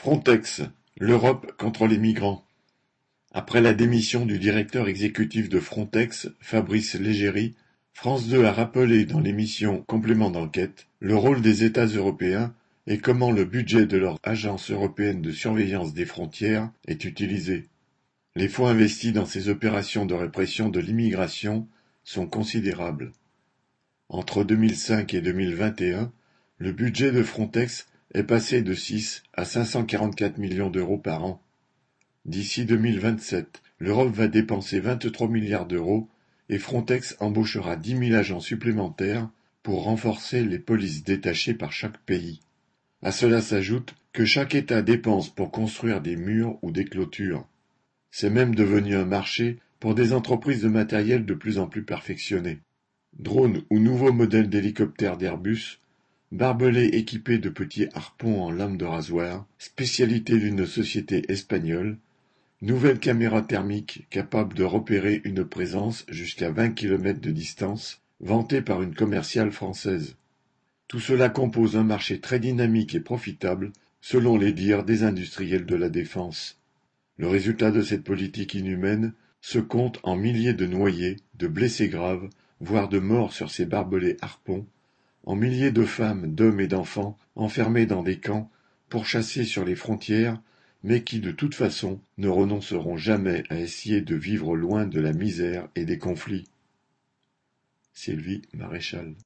Frontex, l'Europe contre les migrants. Après la démission du directeur exécutif de Frontex, Fabrice Légéry, France 2 a rappelé dans l'émission Complément d'enquête le rôle des États européens et comment le budget de leur agence européenne de surveillance des frontières est utilisé. Les fonds investis dans ces opérations de répression de l'immigration sont considérables. Entre 2005 et 2021, le budget de Frontex est passé de 6 à 544 millions d'euros par an. D'ici 2027, l'Europe va dépenser 23 milliards d'euros et Frontex embauchera 10 000 agents supplémentaires pour renforcer les polices détachées par chaque pays. À cela s'ajoute que chaque État dépense pour construire des murs ou des clôtures. C'est même devenu un marché pour des entreprises de matériel de plus en plus perfectionné. Drones ou nouveaux modèles d'hélicoptères d'Airbus Barbelés équipés de petits harpons en lame de rasoir, spécialité d'une société espagnole, nouvelle caméra thermique capable de repérer une présence jusqu'à 20 km de distance, vantée par une commerciale française. Tout cela compose un marché très dynamique et profitable, selon les dires des industriels de la défense. Le résultat de cette politique inhumaine se compte en milliers de noyés, de blessés graves, voire de morts sur ces barbelés harpons, en milliers de femmes, d'hommes et d'enfants enfermés dans des camps, pourchassés sur les frontières, mais qui de toute façon ne renonceront jamais à essayer de vivre loin de la misère et des conflits. Sylvie Maréchal